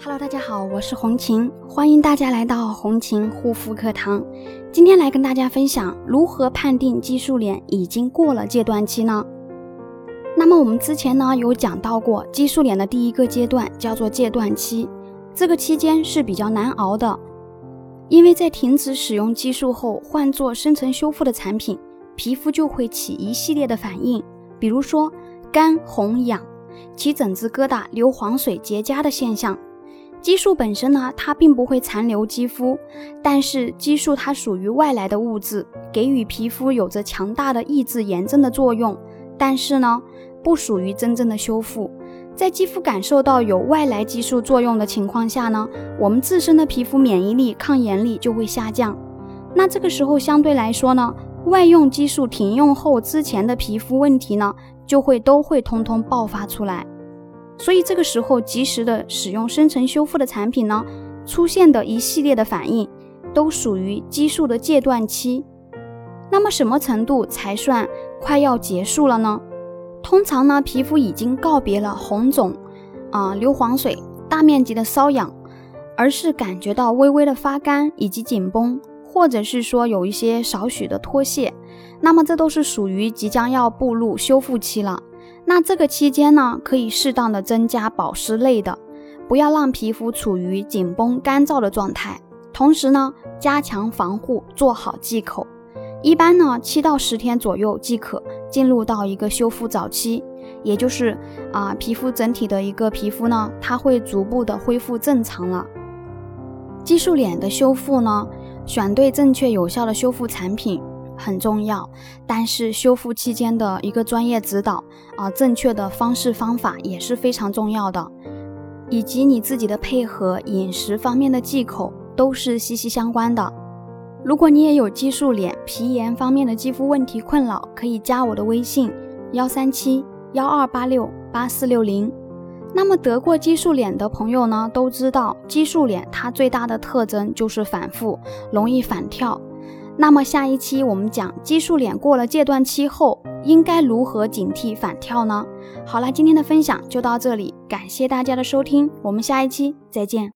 Hello，大家好，我是红琴，欢迎大家来到红琴护肤课堂。今天来跟大家分享如何判定激素脸已经过了戒断期呢？那么我们之前呢有讲到过，激素脸的第一个阶段叫做戒断期，这个期间是比较难熬的，因为在停止使用激素后，换做深层修复的产品，皮肤就会起一系列的反应，比如说干、红、痒。起疹子、疙瘩、流黄水、结痂的现象。激素本身呢，它并不会残留肌肤，但是激素它属于外来的物质，给予皮肤有着强大的抑制炎症的作用，但是呢，不属于真正的修复。在肌肤感受到有外来激素作用的情况下呢，我们自身的皮肤免疫力、抗炎力就会下降。那这个时候相对来说呢，外用激素停用后之前的皮肤问题呢？就会都会通通爆发出来，所以这个时候及时的使用深层修复的产品呢，出现的一系列的反应都属于激素的戒断期。那么什么程度才算快要结束了呢？通常呢，皮肤已经告别了红肿啊、流黄水、大面积的瘙痒，而是感觉到微微的发干以及紧绷，或者是说有一些少许的脱屑。那么这都是属于即将要步入修复期了。那这个期间呢，可以适当的增加保湿类的，不要让皮肤处于紧绷干燥的状态。同时呢，加强防护，做好忌口。一般呢，七到十天左右即可进入到一个修复早期，也就是啊，皮肤整体的一个皮肤呢，它会逐步的恢复正常了。激素脸的修复呢，选对正确有效的修复产品。很重要，但是修复期间的一个专业指导啊，正确的方式方法也是非常重要的，以及你自己的配合、饮食方面的忌口都是息息相关的。如果你也有激素脸、皮炎方面的肌肤问题困扰，可以加我的微信幺三七幺二八六八四六零。那么得过激素脸的朋友呢，都知道激素脸它最大的特征就是反复，容易反跳。那么下一期我们讲激素脸过了戒断期后，应该如何警惕反跳呢？好了，今天的分享就到这里，感谢大家的收听，我们下一期再见。